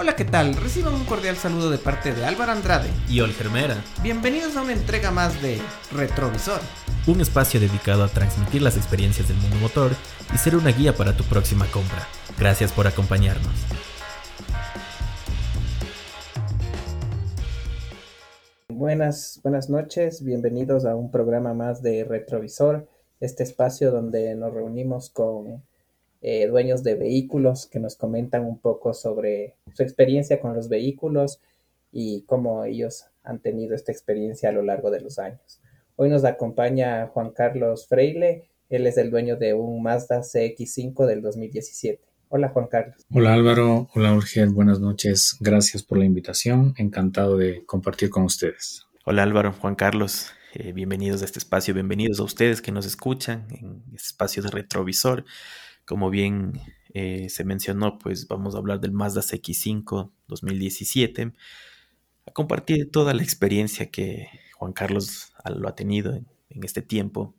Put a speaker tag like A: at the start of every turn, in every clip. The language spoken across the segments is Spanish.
A: Hola, ¿qué tal? Reciban un cordial saludo de parte de Álvaro Andrade
B: y Olgermera.
A: Bienvenidos a una entrega más de Retrovisor,
B: un espacio dedicado a transmitir las experiencias del mundo motor y ser una guía para tu próxima compra. Gracias por acompañarnos.
C: Buenas, buenas noches, bienvenidos a un programa más de Retrovisor, este espacio donde nos reunimos con eh, dueños de vehículos que nos comentan un poco sobre su experiencia con los vehículos y cómo ellos han tenido esta experiencia a lo largo de los años. Hoy nos acompaña Juan Carlos Freile, él es el dueño de un Mazda CX5 del 2017. Hola Juan Carlos.
D: Hola Álvaro, hola Urgel, buenas noches, gracias por la invitación, encantado de compartir con ustedes.
B: Hola Álvaro, Juan Carlos, eh, bienvenidos a este espacio, bienvenidos a ustedes que nos escuchan en este espacio de retrovisor. Como bien eh, se mencionó, pues vamos a hablar del Mazda CX5 2017, a compartir toda la experiencia que Juan Carlos lo ha tenido en, este tiempo,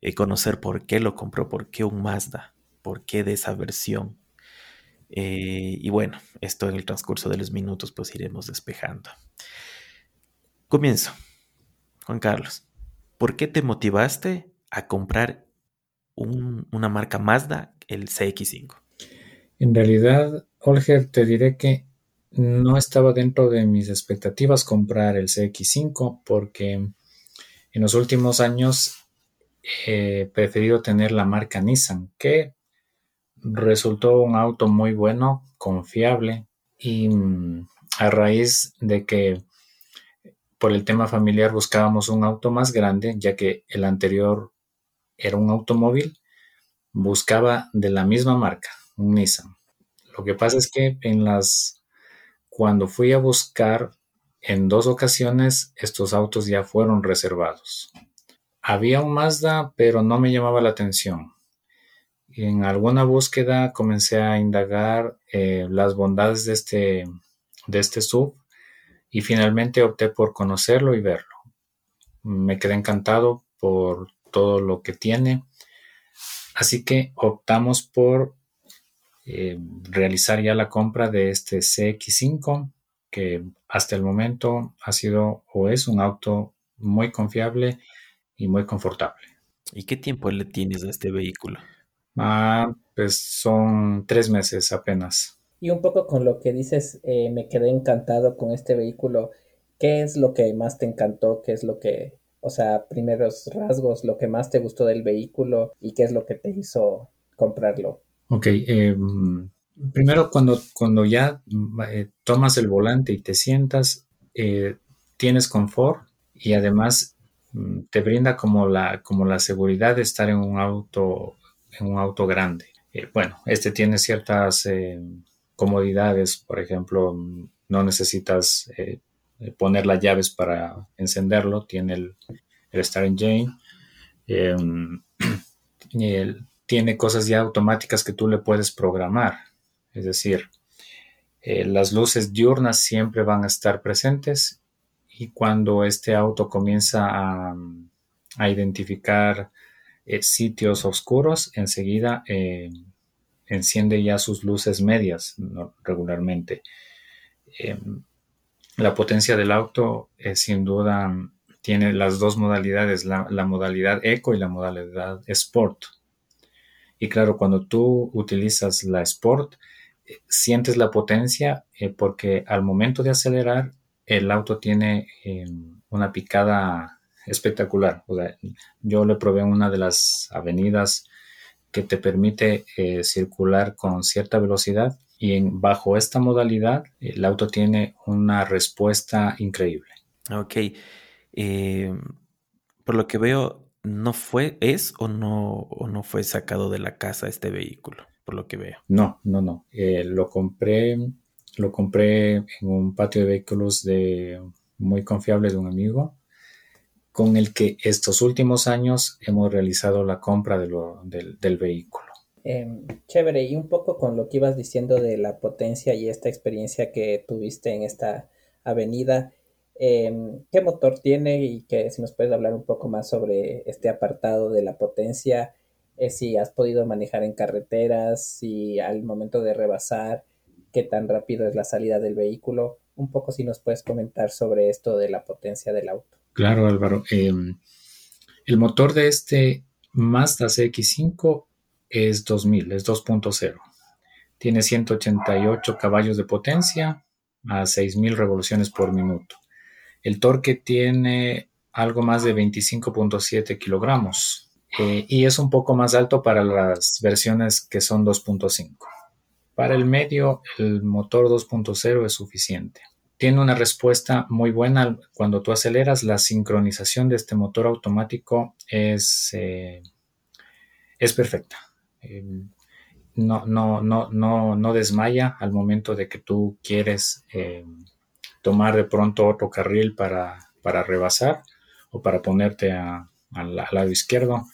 B: eh, conocer por qué lo compró, por qué un Mazda, por qué de esa versión. Eh, y bueno, esto en el transcurso de los minutos pues iremos despejando. Comienzo. Juan Carlos, ¿por qué te motivaste a comprar una marca Mazda, el CX5?
D: En realidad, Olger, te diré que no estaba dentro de mis expectativas comprar el CX5 porque en los últimos años he preferido tener la marca Nissan, que resultó un auto muy bueno, confiable y mm, a raíz de que por el tema familiar buscábamos un auto más grande, ya que el anterior era un automóvil, buscaba de la misma marca, un Nissan. Lo que pasa es que en las cuando fui a buscar en dos ocasiones estos autos ya fueron reservados. Había un Mazda, pero no me llamaba la atención. En alguna búsqueda comencé a indagar eh, las bondades de este, de este sub y finalmente opté por conocerlo y verlo. Me quedé encantado por todo lo que tiene. Así que optamos por eh, realizar ya la compra de este CX5, que hasta el momento ha sido o es un auto muy confiable y muy confortable.
B: ¿Y qué tiempo le tienes a este vehículo?
D: Ah, pues son tres meses apenas.
C: Y un poco con lo que dices, eh, me quedé encantado con este vehículo. ¿Qué es lo que más te encantó? ¿Qué es lo que o sea, primeros rasgos, lo que más te gustó del vehículo y qué es lo que te hizo comprarlo.
D: Ok, em, primero cuando, cuando ya eh, tomas el volante y te sientas, eh, tienes confort y además mm, te brinda como la, como la seguridad de estar en un auto, en un auto grande. Eh, bueno, este tiene ciertas comodidades, por ejemplo, mm, no necesitas poner las llaves para encenderlo, tiene el, el Star Engine, em, tiene cosas ya automáticas que tú le puedes programar, es decir, eh, las luces diurnas siempre van a estar presentes y cuando este auto comienza a, identificar eh, sitios oscuros, enseguida enciende ya sus luces medias regularmente. La potencia del auto eh, sin duda tiene las dos modalidades, la, modalidad eco y la modalidad sport. Y claro, cuando tú utilizas la sport, eh, sientes la potencia eh, porque al momento de acelerar, el auto tiene em, una picada espectacular. yo le probé una de las avenidas que te permite circular con cierta velocidad y en, bajo esta modalidad el auto tiene una respuesta increíble.
B: Ok. Eh, por lo que veo, no fue, es o no, o no fue sacado de la casa este vehículo, por lo que veo.
D: No, no, no. Eh, lo compré, lo compré en un patio de vehículos de muy confiable de un amigo con el que estos últimos años hemos realizado la compra del vehículo.
C: Em, chévere, y un poco con lo que ibas diciendo de la potencia y esta experiencia que tuviste en esta avenida, em, ¿qué motor tiene? Y que si nos puedes hablar un poco más sobre este apartado de la potencia, eh, si has podido manejar en carreteras, si al momento de rebasar, qué tan rápido es la salida del vehículo. Un poco si nos puedes comentar sobre esto de la potencia del auto.
D: Claro, Álvaro. Em, el motor de este Mazda CX5 es 2000, es 2.0. Tiene 188 caballos de potencia a 6000 revoluciones por minuto. El torque tiene algo más de 25.7 kilogramos eh, y es un poco más alto para las versiones que son 2.5. Para el medio, el motor 2.0 es suficiente. Tiene una respuesta muy buena cuando tú aceleras. La sincronización de este motor automático es, eh, es perfecta. Em, no, no, no, no, no desmaya al momento de que tú quieres em, tomar de pronto otro carril para, rebasar o para ponerte al lado izquierdo.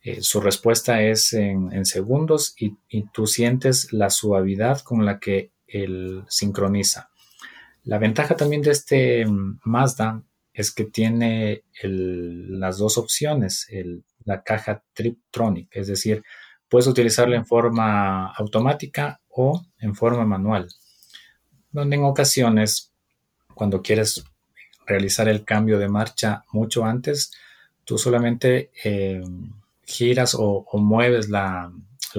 D: Eh, su respuesta es en, segundos y, tú sientes la suavidad con la que él sincroniza. La ventaja también de este mm, Mazda es que tiene las dos opciones, la caja Triptronic, es decir, puedes utilizarla en forma automática o en forma manual, donde en ocasiones, cuando quieres realizar el cambio de marcha mucho antes, tú solamente eh, giras o, mueves la,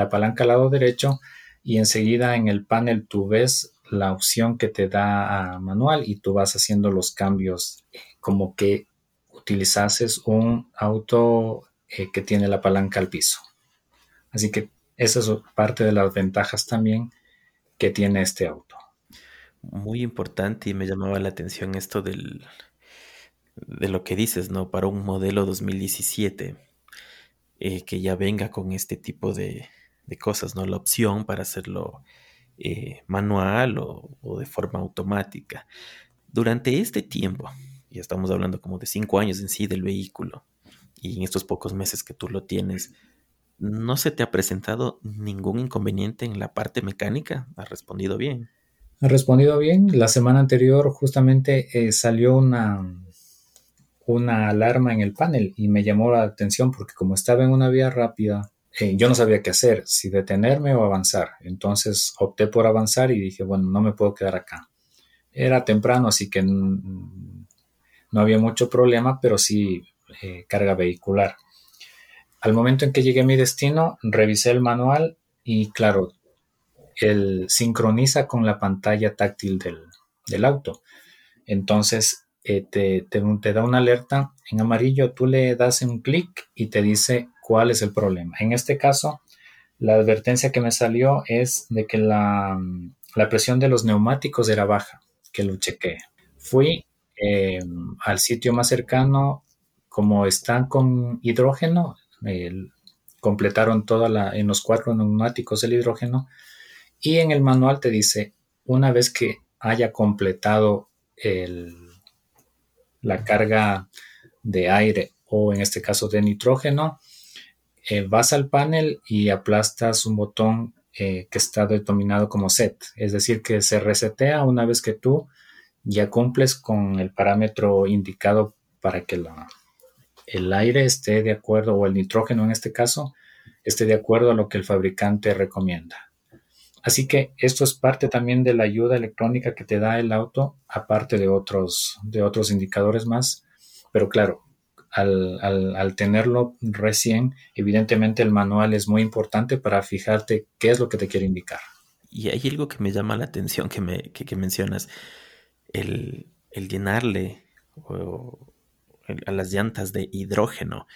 D: palanca al lado derecho y enseguida en el panel tú ves la opción que te da manual y tú vas haciendo los cambios como que utilizases un auto eh, que tiene la palanca al piso. Así que esa es parte de las ventajas también que tiene este auto.
B: Muy importante y me llamaba la atención esto del, de lo que dices, ¿no? Para un modelo 2017 eh, que ya venga con este tipo de, cosas, ¿no? La opción para hacerlo eh, manual o, de forma automática. Durante este tiempo, ya estamos hablando como de cinco años en sí del vehículo, y en estos pocos meses que tú lo tienes, ¿no se te ha presentado ningún inconveniente en la parte mecánica? ¿Ha respondido bien?
D: Ha respondido bien. La semana anterior justamente eh, salió una, una alarma en el panel y me llamó la atención porque como estaba en una vía rápida, eh, yo no sabía qué hacer, si detenerme o avanzar. Entonces opté por avanzar y dije, bueno, no me puedo quedar acá. Era temprano, así que no había mucho problema, pero sí eh, carga vehicular. Al momento en que llegué a mi destino, revisé el manual y claro, él sincroniza con la pantalla táctil del, del auto. Entonces eh, te, te, da una alerta en amarillo, tú le das un clic y te dice cuál es el problema. En este caso, la advertencia que me salió es de que la, presión de los neumáticos era baja, que lo chequeé. Fui eh, al sitio más cercano, como están con hidrógeno, completaron toda la, en los cuatro neumáticos el hidrógeno y en el manual te dice, una vez que haya completado el, la carga de aire o en este caso de nitrógeno, eh, vas al panel y aplastas un botón eh, que está determinado como set, es decir, que se resetea una vez que tú ya cumples con el parámetro indicado para que el aire esté de acuerdo, o el nitrógeno en este caso, esté de acuerdo a lo que el fabricante recomienda. Así que esto es parte también de la ayuda electrónica que te da el auto, aparte de otros, de otros indicadores más. Pero claro, al, tenerlo recién, evidentemente el manual es muy importante para fijarte qué es lo que te quiere indicar.
B: Y hay algo que me llama la atención que, me, que, mencionas, el, llenarle a las llantas de hidrógeno.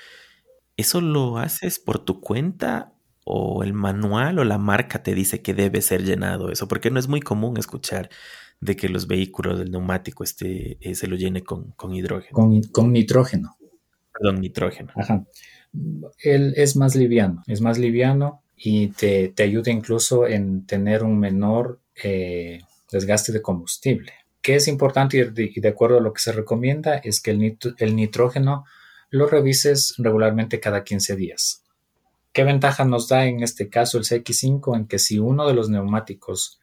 B: ¿Eso lo haces por tu cuenta o el manual o la marca te dice que debe ser llenado eso, porque no es muy común escuchar de que los vehículos del neumático este, se lo llene con, hidrógeno.
D: Con, nitrógeno.
B: Perdón, nitrógeno.
D: Ajá. Él es más liviano, es más liviano y te, ayuda incluso en tener un menor eh, desgaste de combustible. ¿Qué es importante y de, acuerdo a lo que se recomienda es que el, el nitrógeno lo revises regularmente cada 15 días. ¿Qué ventaja nos da en este caso el CX5? En que si uno de los neumáticos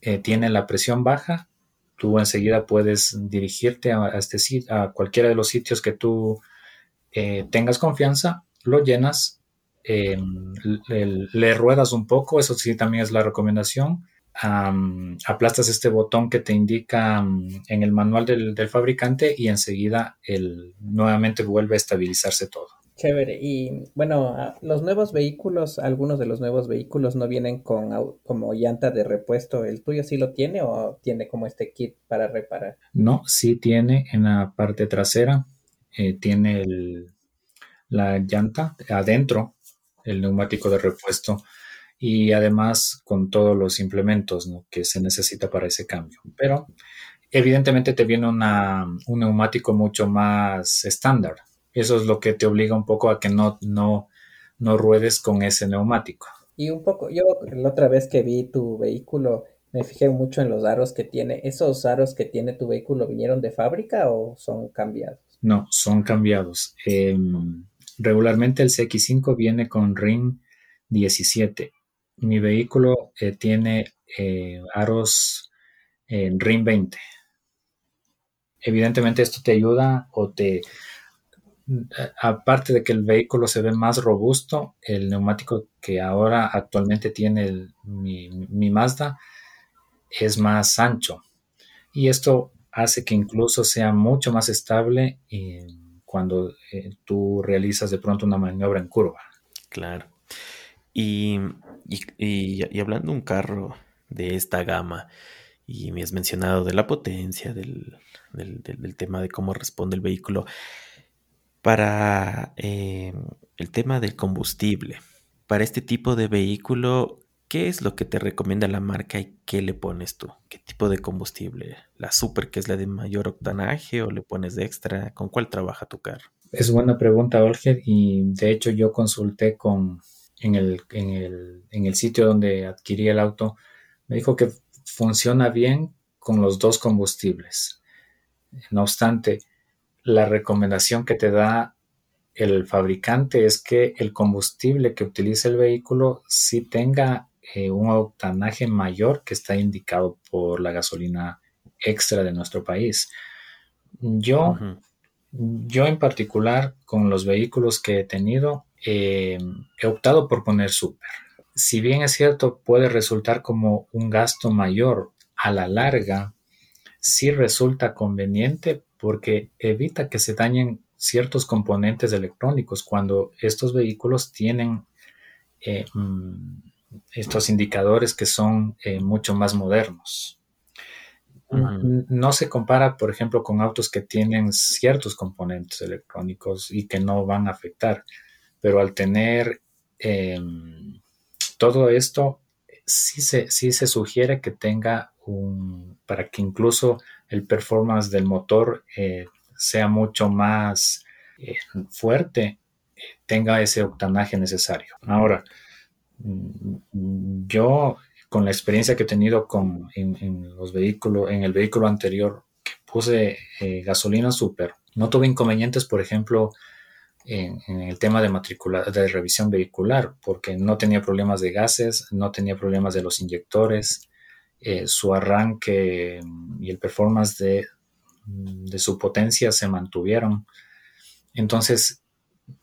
D: eh, tiene la presión baja, tú enseguida puedes dirigirte a, este, a cualquiera de los sitios que tú eh, tengas confianza, lo llenas, em, le, ruedas un poco, eso sí también es la recomendación. Aplastas este botón que te indica en el manual del, fabricante y enseguida el, nuevamente vuelve a estabilizarse todo.
C: Chévere. Y bueno, los nuevos vehículos, algunos de los nuevos vehículos no vienen con como llanta de repuesto. ¿El tuyo sí lo tiene o tiene como este kit para reparar?
D: No, sí tiene en la parte trasera, eh, tiene la llanta adentro, el neumático de repuesto y además con todos los implementos que se necesita para ese cambio. Pero evidentemente te viene un neumático mucho más estándar eso es lo que te obliga un poco a que no, no, no ruedes con ese neumático.
C: Y un poco, yo la otra vez que vi tu vehículo, me fijé mucho en los aros que tiene. ¿Esos aros que tiene tu vehículo vinieron de fábrica o son cambiados?
D: No, son cambiados. Em, regularmente el CX5 viene con RIN 17. Mi vehículo eh, tiene eh, aros en RIN 20. Evidentemente esto te ayuda o te, aparte de que el vehículo se ve más robusto, el neumático que ahora actualmente tiene mi, Mazda es más ancho. Y esto hace que incluso sea mucho más estable cuando eh, tú realizas de pronto una maniobra en curva.
B: Claro. Y, hablando de un carro de esta gama, y me has mencionado de la potencia, del tema de cómo responde el vehículo, para eh, el tema del combustible, para este tipo de vehículo, ¿qué es lo que te recomienda la marca y qué le pones tú? ¿Qué tipo de combustible? ¿La super, que es la de mayor octanaje, o le pones de extra? ¿Con cuál trabaja tu carro?
D: Es buena pregunta, Olger, y de hecho yo consulté con en el, en el sitio donde adquirí el auto, me dijo que funciona bien con los dos combustibles. No obstante, la recomendación que te da el fabricante es que el combustible que utilice el vehículo sí tenga eh, un octanaje mayor que está indicado por la gasolina extra de nuestro país. Yo, yo en particular, con los vehículos que he tenido, eh, he optado por poner super. Si bien es cierto, puede resultar como un gasto mayor a la larga, sí resulta conveniente porque evita que se dañen ciertos componentes electrónicos cuando estos vehículos tienen eh, mm, estos indicadores que son eh, mucho más modernos. No se compara, por ejemplo, con autos que tienen ciertos componentes electrónicos y que no van a afectar, pero al tener em, todo esto, sí se, sí se sugiere que tenga un, para que incluso el performance del motor eh, sea mucho más eh, fuerte, eh, tenga ese octanaje necesario. Ahora, mm, yo con la experiencia que he tenido con, los vehículos, en el vehículo anterior que puse gasolina super, no tuve inconvenientes, por ejemplo, en, el tema de matrícula, de revisión vehicular, porque no tenía problemas de gases, no tenía problemas de los inyectores, eh, su arranque y el performance de, de, su potencia se mantuvieron. Entonces,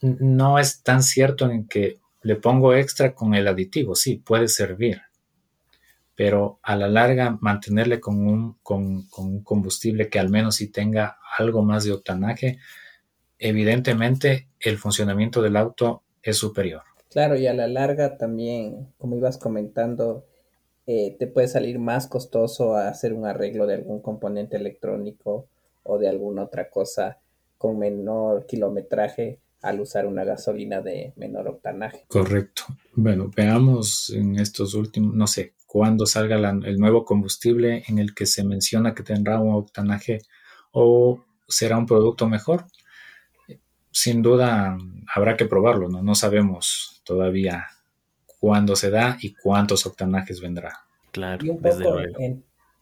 D: no es tan cierto en que le pongo extra con el aditivo, sí, puede servir, pero a la larga mantenerle con un, con, con un combustible que al menos sí tenga algo más de octanaje, evidentemente el funcionamiento del auto es superior.
C: Claro, y a la larga también, como ibas comentando, eh, te puede salir más costoso hacer un arreglo de algún componente electrónico o de alguna otra cosa con menor kilometraje al usar una gasolina de menor octanaje.
D: Correcto. Bueno, veamos en estos últimos, no sé, cuándo salga el nuevo combustible en el que se menciona que tendrá un octanaje o será un producto mejor. Sin duda habrá que probarlo, ¿no? No sabemos todavía cuándo se da y cuántos octanajes vendrá.
B: Claro,
C: y un poco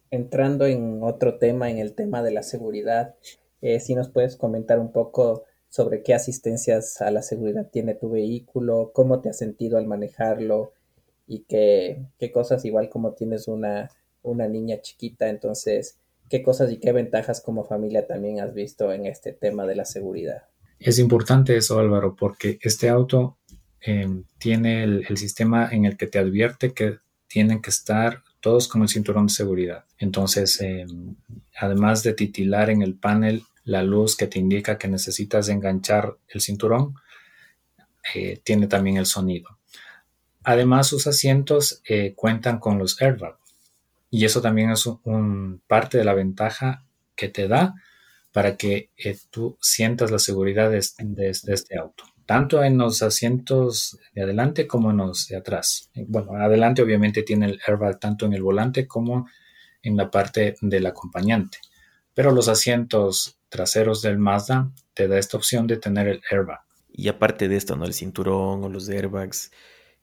C: entrando en otro tema, en el tema de la seguridad, eh, si nos puedes comentar un poco sobre qué asistencias a la seguridad tiene tu vehículo, cómo te has sentido al manejarlo y qué, qué cosas, igual como tienes una, una niña chiquita, entonces, qué cosas y qué ventajas como familia también has visto en este tema de la seguridad.
D: Es importante eso, Álvaro, porque este auto Em, tiene el, sistema en el que te advierte que tienen que estar todos con el cinturón de seguridad. Entonces, em, además de titilar en el panel la luz que te indica que necesitas enganchar el cinturón, eh, tiene también el sonido. Además, sus asientos eh, cuentan con los airbags y eso también es un, parte de la ventaja que te da para que eh, tú sientas la seguridad de, este auto, tanto en los asientos de adelante como en los de atrás. Bueno, adelante obviamente tiene el airbag tanto en el volante como en la parte del acompañante, pero los asientos traseros del Mazda te da esta opción de tener el airbag.
B: Y aparte de esto, ¿no? El cinturón o los airbags,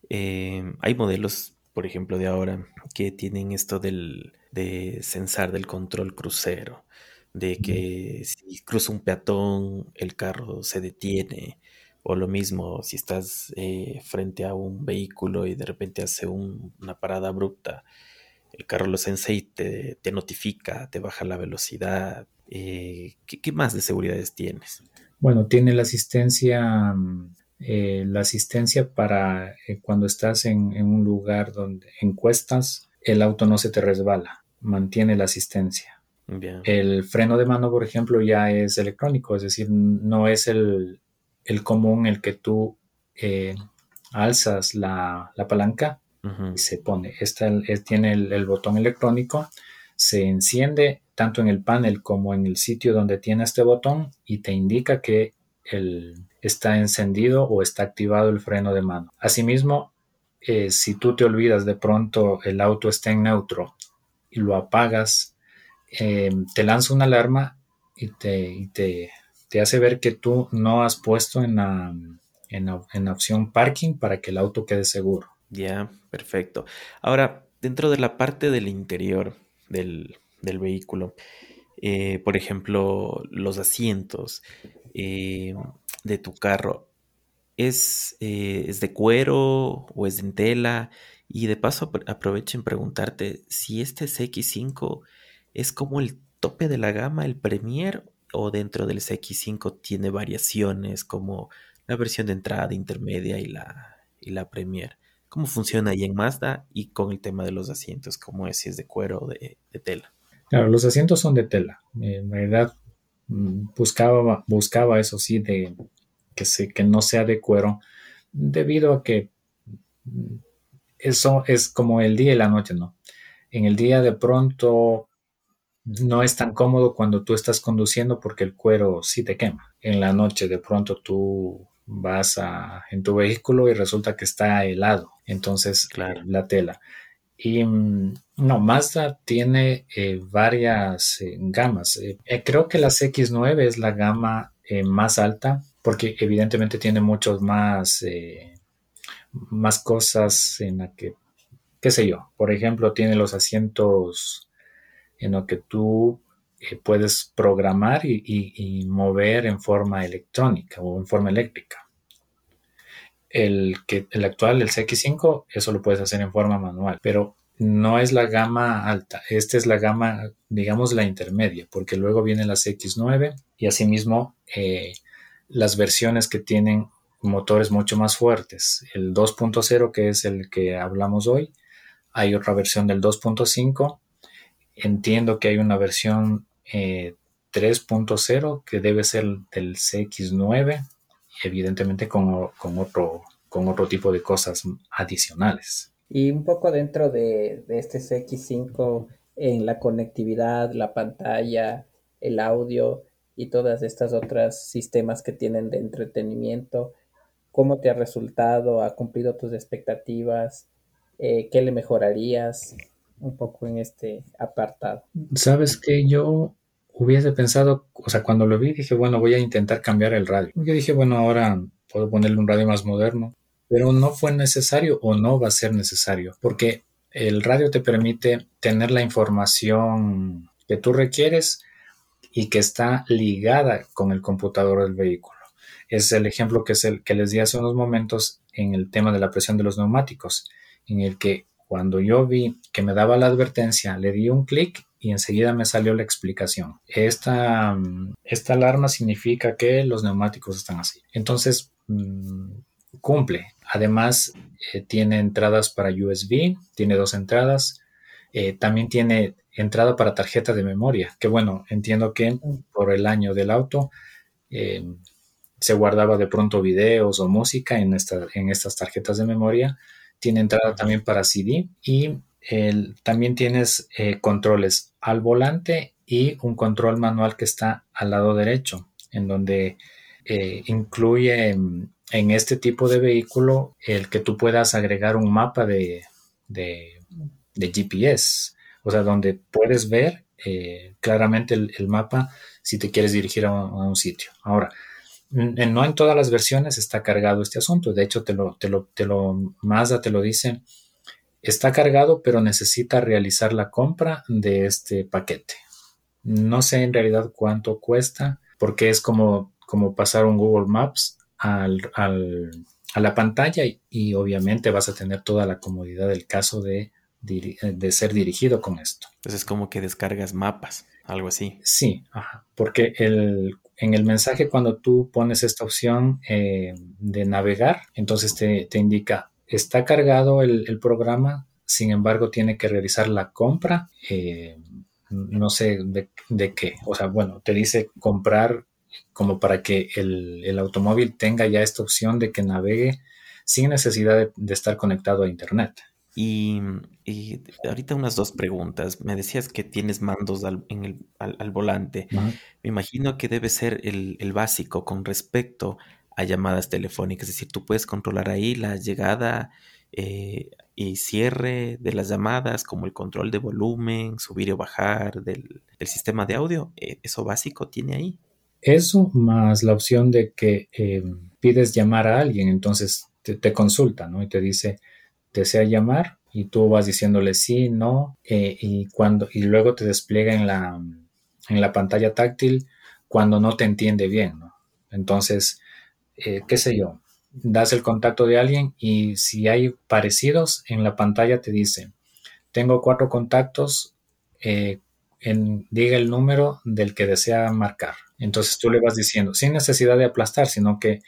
B: eh, hay modelos, por ejemplo, de ahora que tienen esto del de sensar del control crucero de que si cruza un peatón, el carro se detiene, o lo mismo si estás eh, frente a un vehículo y de repente hace una parada abrupta, el carro lo sensa y te, notifica, te baja la velocidad. Eh, ¿qué, más de seguridades tienes?
D: Bueno, tiene la asistencia, eh, la asistencia para cuando estás en, en un lugar donde encuestas, el auto no se te resbala, mantiene la asistencia. El freno de mano, por ejemplo, ya es electrónico, es decir, no es el, común el que tú eh, alzas la, palanca y se pone. Esta tiene el, botón electrónico, se enciende tanto en el panel como en el sitio donde tiene este botón y te indica que el, está encendido o está activado el freno de mano. Asimismo, eh, si tú te olvidas de pronto el auto está en neutro y lo apagas Em, te lanza una alarma y, te, te, hace ver que tú no has puesto en la, en opción parking para que el auto quede seguro.
B: Ya, perfecto. Ahora, dentro de la parte del interior del, vehículo, eh, por ejemplo, los asientos eh, de tu carro, ¿es, eh, ¿es de cuero o es de tela? Y de paso aprovecho en preguntarte si este CX5 es como el tope de la gama, el Premier, o dentro del CX5 tiene variaciones como la versión de entrada, intermedia y la, y la Premier. ¿Cómo funciona ahí en Mazda y con el tema de los asientos? ¿Cómo es si es de cuero o de, tela?
D: Claro, los asientos son de tela. En realidad mm, buscaba, buscaba eso sí, de que, se, que no sea de cuero, debido a que mm, eso es como el día y la noche, ¿no? En el día de pronto no es tan cómodo cuando tú estás conduciendo porque el cuero sí te quema. En la noche de pronto tú vas a, en tu vehículo y resulta que está helado, entonces claro. la tela. Y mm, no, Mazda tiene eh, varias eh, gamas. Eh, creo que la X9 es la gama más alta porque evidentemente tiene muchos más, más cosas en la que, qué sé yo, por ejemplo, tiene los asientos en lo que tú eh, puedes programar y, mover en forma electrónica o en forma eléctrica. El, que, el actual, el CX5, eso lo puedes hacer en forma manual, pero no es la gama alta, esta es la gama, digamos, la intermedia, porque luego viene la CX9 y asimismo eh, las versiones que tienen motores mucho más fuertes. El 2.0, que es el que hablamos hoy, hay otra versión del 2.5 Entiendo que hay una versión 3.0 eh, que debe ser del CX9, evidentemente con, otro, con otro tipo de cosas adicionales.
C: Y un poco dentro de, este CX5 en la conectividad, la pantalla, el audio y todas estas otras sistemas que tienen de entretenimiento, ¿cómo te ha resultado? ¿Ha cumplido tus expectativas? Eh, ¿Qué le mejorarías? Un poco en este apartado.
D: Sabes que yo hubiese pensado, o sea, cuando lo vi dije, bueno, voy a intentar cambiar el radio. Yo dije, bueno, ahora puedo ponerle un radio más moderno, pero no fue necesario o no va a ser necesario, porque el radio te permite tener la información que tú requieres y que está ligada con el computador del vehículo. Es el ejemplo que, es el, que les di hace unos momentos en el tema de la presión de los neumáticos, en el que cuando yo vi que me daba la advertencia, le di un clic y enseguida me salió la explicación. Esta, esta alarma significa que los neumáticos están así. Entonces, mm, cumple. Además, eh, tiene entradas para USB, tiene dos entradas. Eh, también tiene entrada para tarjeta de memoria, que bueno, entiendo que por el año del auto eh, se guardaba de pronto videos o música en, en estas tarjetas de memoria. Tiene entrada también para CD y también tienes eh, controles al volante y un control manual que está al lado derecho, en donde eh, incluye en, este tipo de vehículo el que tú puedas agregar un mapa de, GPS, o sea, donde puedes ver eh, claramente el, mapa si te quieres dirigir a un, sitio. Ahora, no en todas las versiones está cargado este asunto, de hecho te lo, te lo, te lo Mazda te lo dice Está cargado, pero necesita realizar la compra de este paquete. No sé en realidad cuánto cuesta, porque es como, como pasar un Google Maps al, a la pantalla y, obviamente vas a tener toda la comodidad del caso de, de ser dirigido con esto.
B: Entonces es como que descargas mapas, algo así.
D: Sí, porque el, en el mensaje cuando tú pones esta opción eh, de navegar, entonces te, te indica está cargado el, programa, sin embargo tiene que realizar la compra, eh, no sé de, qué, o sea, bueno, te dice comprar como para que el, automóvil tenga ya esta opción de que navegue sin necesidad de, estar conectado a Internet.
B: Y, ahorita unas dos preguntas. Me decías que tienes mandos al, en el, al, volante. Me imagino que debe ser el, el, básico con respecto a llamadas telefónicas. Es decir, tú puedes controlar ahí la llegada eh, y cierre de las llamadas, como el control de volumen, subir o bajar del, sistema de audio. Eh, ¿Eso básico tiene ahí?
D: Eso más la opción de que eh, pides llamar a alguien, entonces te, consulta, ¿no? Y te dice, desea llamar y tú vas diciéndole sí, no, y, cuando, y luego te despliega en la, en la pantalla táctil cuando no te entiende bien, ¿no? Entonces, eh, qué sé yo, das el contacto de alguien y si hay parecidos en la pantalla te dice, tengo cuatro contactos, eh, diga el número del que desea marcar. Entonces tú le vas diciendo, sin necesidad de aplastar, sino que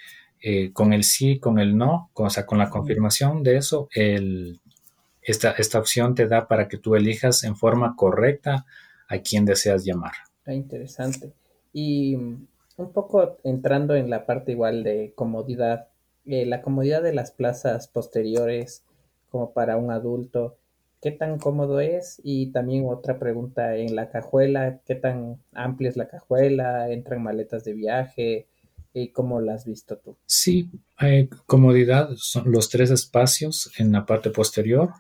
D: eh, con el sí, con el no, o sea, con la confirmación de eso, esta, esta opción te da para que tú elijas en forma correcta a quien deseas llamar.
C: Ah, interesante. Y un poco entrando en la parte igual de comodidad, eh, la comodidad de las plazas posteriores como para un adulto, ¿qué tan cómodo es? Y también otra pregunta en la cajuela, ¿qué tan amplia es la cajuela? ¿Entran maletas de viaje? ¿Y cómo la has visto tú?
D: Sí, hay comodidad son los tres espacios en la parte posterior.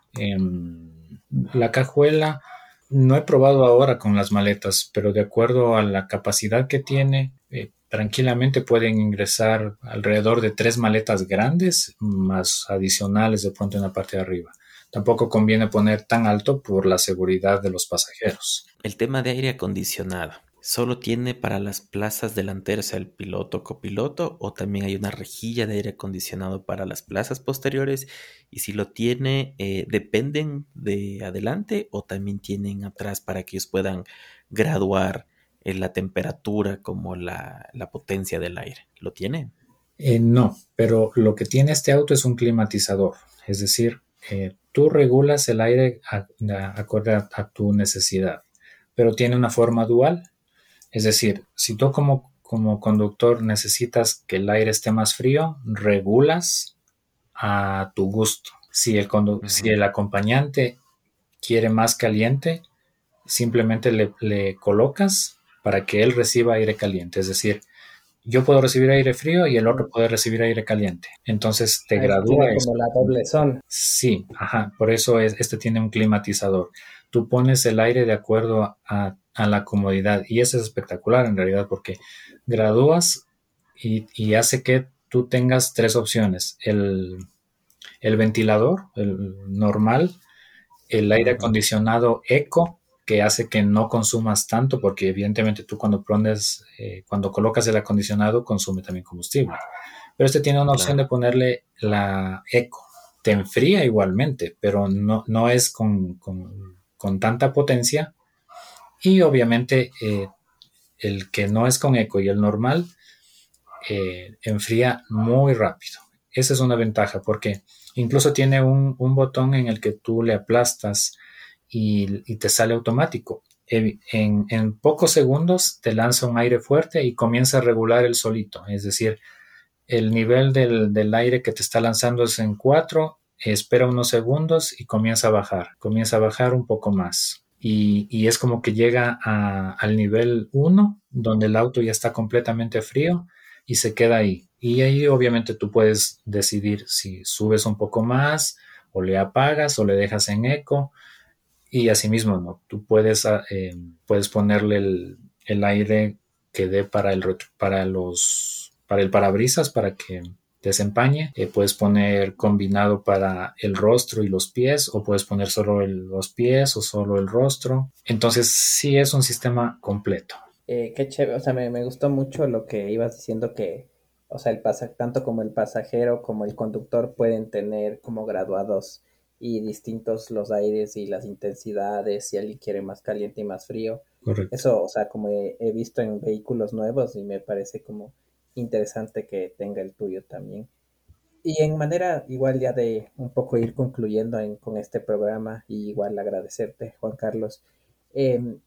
D: la cajuela no he probado ahora con las maletas, pero de acuerdo a la capacidad que tiene, eh, tranquilamente pueden ingresar alrededor de tres maletas grandes más adicionales de pronto en la parte de arriba. Tampoco conviene poner tan alto por la seguridad de los pasajeros.
B: El tema de aire acondicionado solo tiene para las plazas delanteras el piloto copiloto o también hay una rejilla de aire acondicionado para las plazas posteriores y si lo tiene eh, dependen de adelante o también tienen atrás para que ellos puedan graduar en la temperatura como la, potencia del aire. ¿Lo tiene?
D: Eh, no, pero lo que tiene este auto es un climatizador, es decir, eh, tú regulas el aire acorde a tu necesidad, pero tiene una forma dual es decir, si tú como, como conductor necesitas que el aire esté más frío, regulas a tu gusto. Si el, si el acompañante quiere más caliente, simplemente le, colocas para que él reciba aire caliente. Es decir, yo puedo recibir aire frío y el otro puede recibir aire caliente. Entonces te gradúa.
C: Como la doble zona.
D: Sí, ajá. Por eso es, este tiene un climatizador. Tú pones el aire de acuerdo a a la comodidad. Y eso es espectacular en realidad porque gradúas y, hace que tú tengas tres opciones. El, ventilador, el normal, el aire acondicionado eco, que hace que no consumas tanto, porque evidentemente tú cuando pones, eh, cuando colocas el acondicionado, consume también combustible. Pero este tiene una opción de ponerle la eco. Te enfría igualmente, pero no, no es con, con tanta potencia y obviamente eh, el que no es con eco y el normal eh, enfría muy rápido. Esa es una ventaja porque incluso tiene un, botón en el que tú le aplastas y, te sale automático. En, pocos segundos te lanza un aire fuerte y comienza a regular el solito. Es decir, el nivel del, del aire que te está lanzando es en 4, espera unos segundos y comienza a bajar. Comienza a bajar un poco más. Y, es como que llega al nivel 1, donde el auto ya está completamente frío y se queda ahí. Y ahí obviamente tú puedes decidir si subes un poco más o le apagas o le dejas en eco y asimismo, ¿no? Tú puedes, ah, eh, puedes ponerle el, aire que dé para el, para los, para el parabrisas para que desempañe. Eh, puedes poner combinado para el rostro y los pies o puedes poner solo los pies o solo el rostro. Entonces sí es un sistema completo.
C: Eh, qué chévere, o sea, me, me, gustó mucho lo que ibas diciendo que, o sea, el pasa tanto como el pasajero como el conductor pueden tener como graduados y distintos los aires y las intensidades, si alguien quiere más caliente y más frío. Eso, o sea, como he, visto en vehículos nuevos y me parece como interesante que tenga el tuyo también. Y en manera igual ya de un poco ir concluyendo con este programa y igual agradecerte, Juan Carlos, em,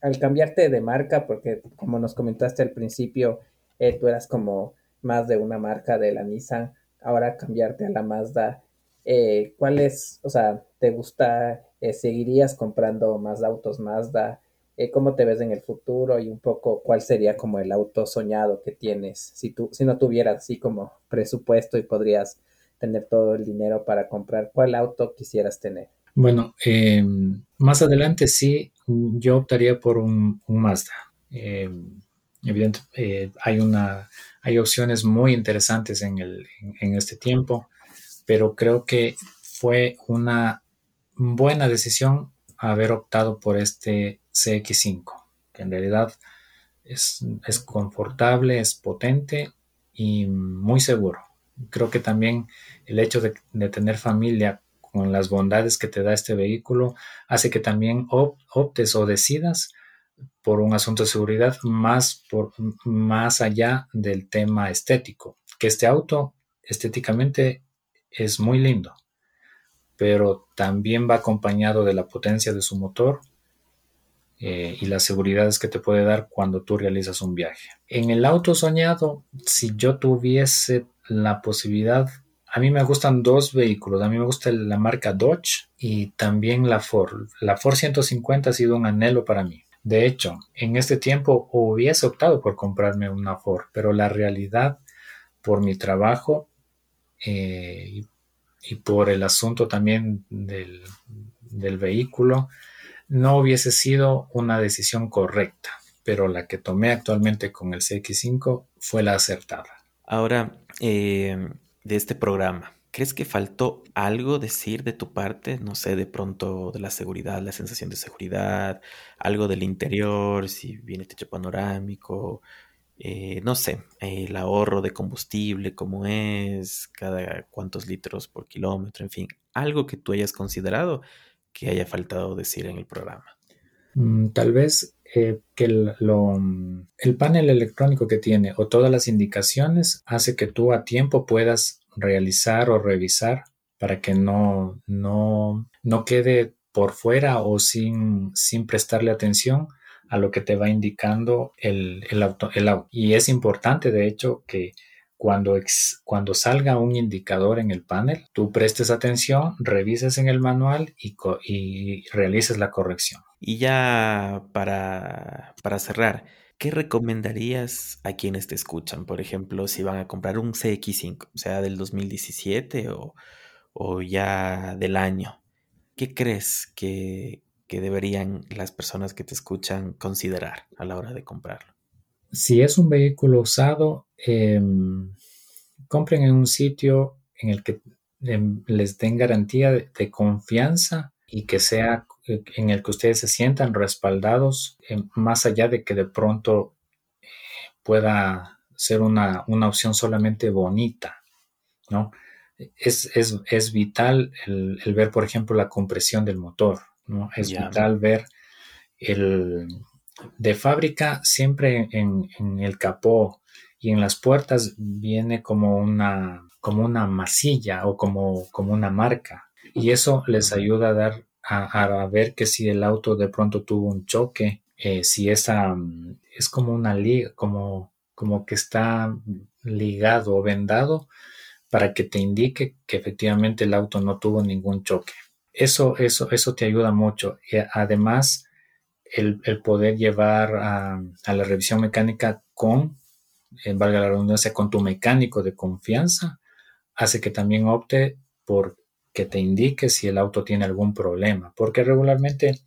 C: al cambiarte de marca, porque como nos comentaste al principio, eh, tú eras como más de una marca de la Nissan, ahora cambiarte a la Mazda eh, ¿cuál es, o sea, te gusta, eh, seguirías comprando más autos Mazda? Eh, ¿Cómo te ves en el futuro? Y un poco, ¿cuál sería como el auto soñado que tienes? Si, tú, si no tuvieras así como presupuesto y podrías tener todo el dinero para comprar, ¿cuál auto quisieras tener?
D: Bueno, más adelante sí, yo optaría por un, Mazda. evidentemente, hay, una, hay opciones muy interesantes en, el, en este tiempo pero creo que fue una buena decisión haber optado por este CX5, que en realidad es, confortable, es potente y muy seguro. Creo que también el hecho de, tener familia con las bondades que te da este vehículo hace que también optes o decidas por un asunto de seguridad más, por, más allá del tema estético, que este auto estéticamente es muy lindo, pero también va acompañado de la potencia de su motor eh, y las seguridades que te puede dar cuando tú realizas un viaje. En el auto soñado, si yo tuviese la posibilidad, a mí me gustan dos vehículos, a mí me gusta la marca Dodge y también la Ford. La Ford 150 ha sido un anhelo para mí. De hecho, en este tiempo hubiese optado por comprarme una Ford, pero la realidad por mi trabajo eh, y, por el asunto también del, vehículo, no hubiese sido una decisión correcta, pero la que tomé actualmente con el CX5 fue la acertada.
B: Ahora, eh, de este programa, ¿crees que faltó algo decir de tu parte? No sé, de pronto de la seguridad, la sensación de seguridad, algo del interior, si viene techo panorámico, eh, no sé, el ahorro de combustible, cómo es, cada cuántos litros por kilómetro, en fin, algo que tú hayas considerado que haya faltado decir en el programa.
D: Mm, tal vez eh, que el, el panel electrónico que tiene o todas las indicaciones hace que tú a tiempo puedas realizar o revisar para que no, no, no quede por fuera o sin, sin prestarle atención a lo que te va indicando el, auto, el auto. Y es importante, de hecho, que cuando, cuando salga un indicador en el panel, tú prestes atención, revises en el manual y, y realices la corrección.
B: Y ya para, para cerrar, ¿qué recomendarías a quienes te escuchan? Por ejemplo, si van a comprar un CX5, sea del 2017 o, o ya del año. ¿Qué crees que, que deberían las personas que te escuchan considerar a la hora de comprarlo?
D: Si es un vehículo usado, em, compren en un sitio en el que em, les den garantía de, confianza y que sea eh, en el que ustedes se sientan respaldados, em, más allá de que de pronto eh, pueda ser una, opción solamente bonita, ¿no? Es, es, vital el, el, ver, por ejemplo, la compresión del motor. Es vital ver el de fábrica siempre en, el capó y en las puertas viene como una como una masilla o como, como una marca y eso les ayuda a dar a, ver que si el auto de pronto tuvo un choque, eh, si esa mm, es como una liga, como, como que está ligado o vendado para que te indique que efectivamente el auto no tuvo ningún choque. Eso, eso, eso te ayuda mucho. Y además, el, poder llevar a, la revisión mecánica con, en valga la redundancia, con tu mecánico de confianza, hace que también opte por que te indique si el auto tiene algún problema, porque regularmente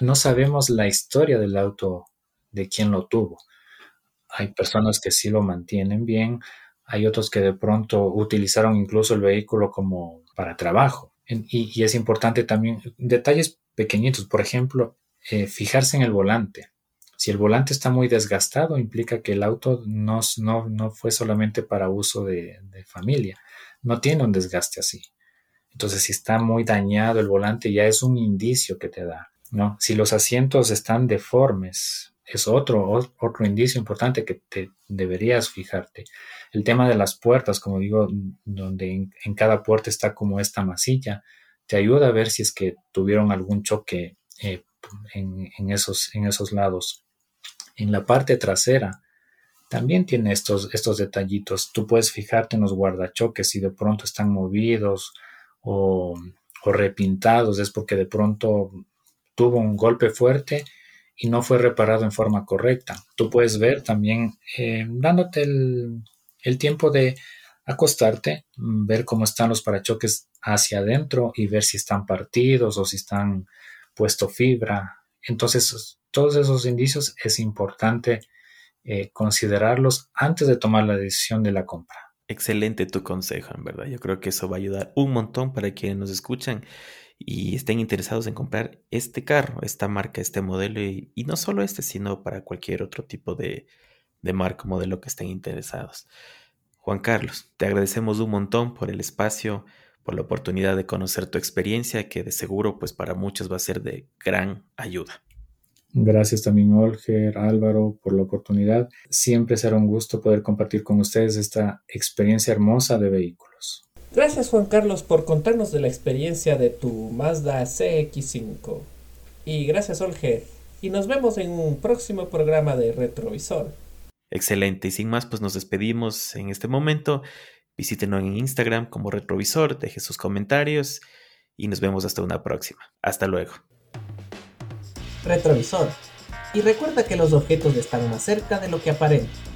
D: no sabemos la historia del auto de quién lo tuvo. Hay personas que sí lo mantienen bien, hay otros que de pronto utilizaron incluso el vehículo como para trabajo. Y, y es importante también detalles pequeñitos, por ejemplo, eh, fijarse en el volante. Si el volante está muy desgastado, implica que el auto no, no, fue solamente para uso de, familia, no tiene un desgaste así. Entonces, si está muy dañado el volante, ya es un indicio que te da, ¿no? Si los asientos están deformes, es otro, otro indicio importante que te deberías fijarte. El tema de las puertas, como digo, donde en, cada puerta está como esta masilla, te ayuda a ver si es que tuvieron algún choque eh, en, esos, en esos lados. En la parte trasera también tiene estos, estos detallitos. Tú puedes fijarte en los guardachoques si de pronto están movidos o, repintados, es porque de pronto tuvo un golpe fuerte y no fue reparado en forma correcta. Tú puedes ver también, eh, dándote el, el, tiempo de acostarte, ver cómo están los parachoques hacia adentro y ver si están partidos o si están puesto fibra. Entonces, todos esos indicios es importante eh, considerarlos antes de tomar la decisión de la compra.
B: Excelente tu consejo, en verdad. Yo creo que eso va a ayudar un montón para quienes nos escuchan y estén interesados en comprar este carro, esta marca, este modelo y, no solo este, sino para cualquier otro tipo de, de marca, modelo que estén interesados. Juan Carlos, te agradecemos un montón por el espacio, por la oportunidad de conocer tu experiencia, que de seguro pues para muchos va a ser de gran ayuda.
D: Gracias también Olger, Álvaro, por la oportunidad. Siempre será un gusto poder compartir con ustedes esta experiencia hermosa de vehículos.
A: Gracias Juan Carlos por contarnos de la experiencia de tu Mazda CX5. Y gracias Olger. Y nos vemos en un próximo programa de Retrovisor.
B: Excelente. Y sin más, pues nos despedimos en este momento Visítenos en Instagram como Retrovisor, deje sus comentarios y nos vemos hasta una próxima. Hasta luego.
A: Retrovisor. Y recuerda que los objetos están más cerca de lo que aparentan.